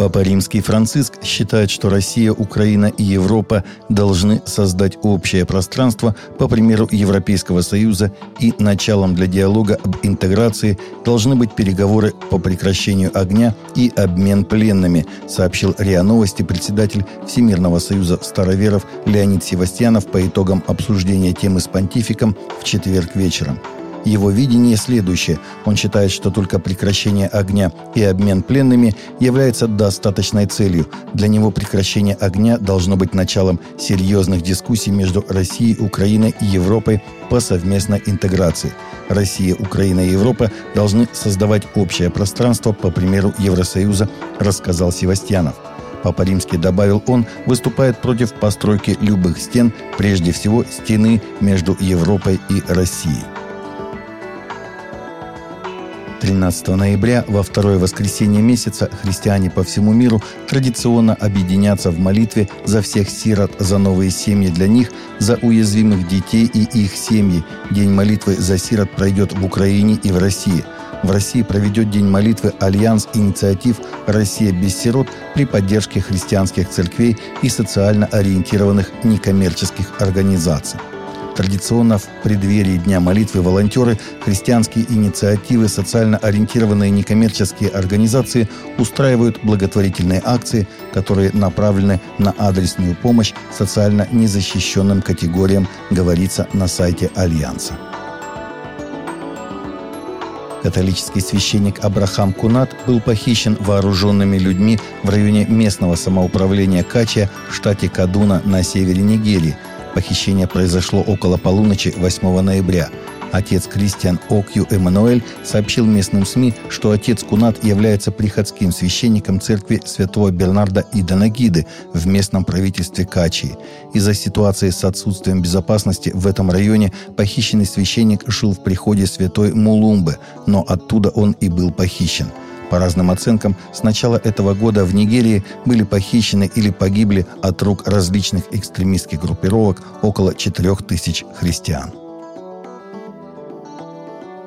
Папа Римский Франциск считает, что Россия, Украина и Европа должны создать общее пространство по примеру Европейского Союза и началом для диалога об интеграции должны быть переговоры по прекращению огня и обмен пленными, сообщил РИА Новости председатель Всемирного Союза староверов Леонид Севастьянов по итогам обсуждения темы с понтификом в четверг вечером. Его видение следующее. Он считает, что только прекращение огня и обмен пленными является достаточной целью. Для него прекращение огня должно быть началом серьезных дискуссий между Россией, Украиной и Европой по совместной интеграции. Россия, Украина и Европа должны создавать общее пространство по примеру Евросоюза, рассказал Севастьянов. Папа Римский, добавил он, выступает против постройки любых стен, прежде всего стены между Европой и Россией. 13 ноября, во второе воскресенье месяца, христиане по всему миру традиционно объединятся в молитве за всех сирот, за новые семьи для них, за уязвимых детей и их семьи. День молитвы за сирот пройдет в Украине и в России. В России проведет День молитвы Альянс инициатив «Россия без сирот» при поддержке христианских церквей и социально ориентированных некоммерческих организаций. Традиционно в преддверии Дня молитвы волонтеры, христианские инициативы, социально ориентированные некоммерческие организации устраивают благотворительные акции, которые направлены на адресную помощь социально незащищенным категориям, говорится на сайте Альянса. Католический священник Абрахам Кунат был похищен вооруженными людьми в районе местного самоуправления Кача в штате Кадуна на севере Нигерии – Похищение произошло около полуночи 8 ноября. Отец Кристиан Окью Эммануэль сообщил местным СМИ, что отец Кунат является приходским священником церкви святого Бернарда и Данагиды в местном правительстве Качии. Из-за ситуации с отсутствием безопасности в этом районе похищенный священник жил в приходе святой Мулумбы, но оттуда он и был похищен – по разным оценкам, с начала этого года в Нигерии были похищены или погибли от рук различных экстремистских группировок около 4000 христиан.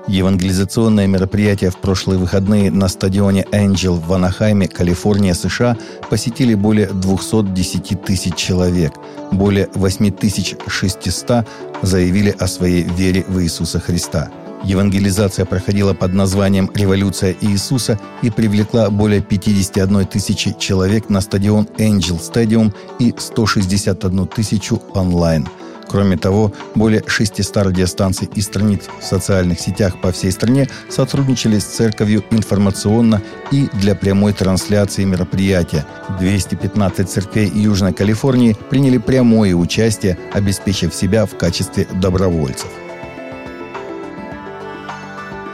Евангелизационное мероприятие в прошлые выходные на стадионе Angel в Анахайме, Калифорния, США посетили более 210 тысяч человек. Более 8600 заявили о своей вере в Иисуса Христа – Евангелизация проходила под названием «Революция Иисуса» и привлекла более 51 тысячи человек на стадион Angel Stadium и 161 тысячу онлайн. Кроме того, более 600 радиостанций и страниц в социальных сетях по всей стране сотрудничали с церковью информационно и для прямой трансляции мероприятия. 215 церквей Южной Калифорнии приняли прямое участие, обеспечив себя в качестве добровольцев.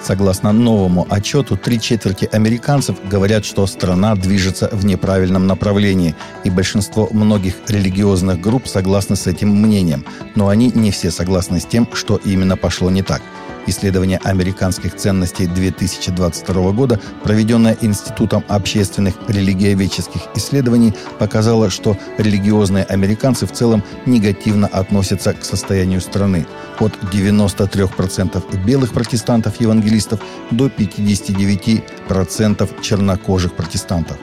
Согласно новому отчету, три четверти американцев говорят, что страна движется в неправильном направлении, и большинство многих религиозных групп согласны с этим мнением, но они не все согласны с тем, что именно пошло не так – Исследование американских ценностей 2022 года, проведенное Институтом общественных религиоведческих исследований, показало, что религиозные американцы в целом негативно относятся к состоянию страны. От 93% белых протестантов-евангелистов до 59% чернокожих протестантов.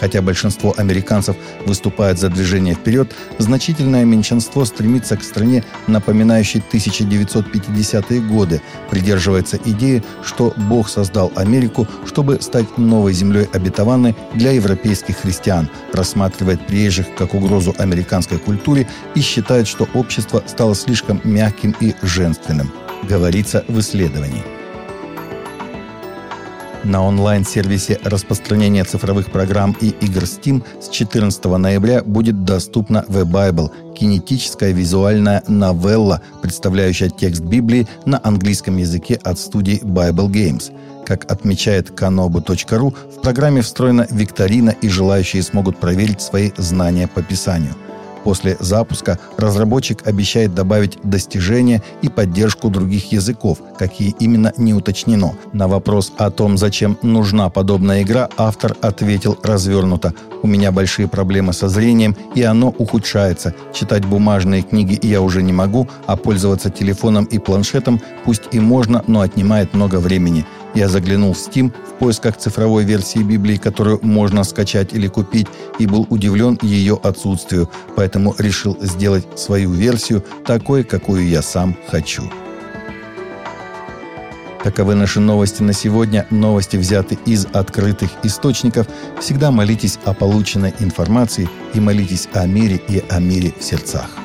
Хотя большинство американцев выступает за движение вперед, значительное меньшинство стремится к стране, напоминающей 1950-е годы, придерживается идеи, что Бог создал Америку, чтобы стать новой землей обетованной для европейских христиан, рассматривает приезжих как угрозу американской культуре и считает, что общество стало слишком мягким и женственным, говорится в исследовании. На онлайн-сервисе распространения цифровых программ и игр Steam с 14 ноября будет доступна The Bible – кинетическая визуальная новелла, представляющая текст Библии на английском языке от студии Bible Games – как отмечает kanobu.ru, в программе встроена викторина, и желающие смогут проверить свои знания по Писанию. После запуска разработчик обещает добавить достижения и поддержку других языков, какие именно не уточнено. На вопрос о том, зачем нужна подобная игра, автор ответил развернуто. «У меня большие проблемы со зрением, и оно ухудшается. Читать бумажные книги я уже не могу, а пользоваться телефоном и планшетом пусть и можно, но отнимает много времени. Я заглянул в Steam в поисках цифровой версии Библии, которую можно скачать или купить, и был удивлен ее отсутствию, поэтому решил сделать свою версию такой, какую я сам хочу. Таковы наши новости на сегодня. Новости взяты из открытых источников. Всегда молитесь о полученной информации и молитесь о мире и о мире в сердцах.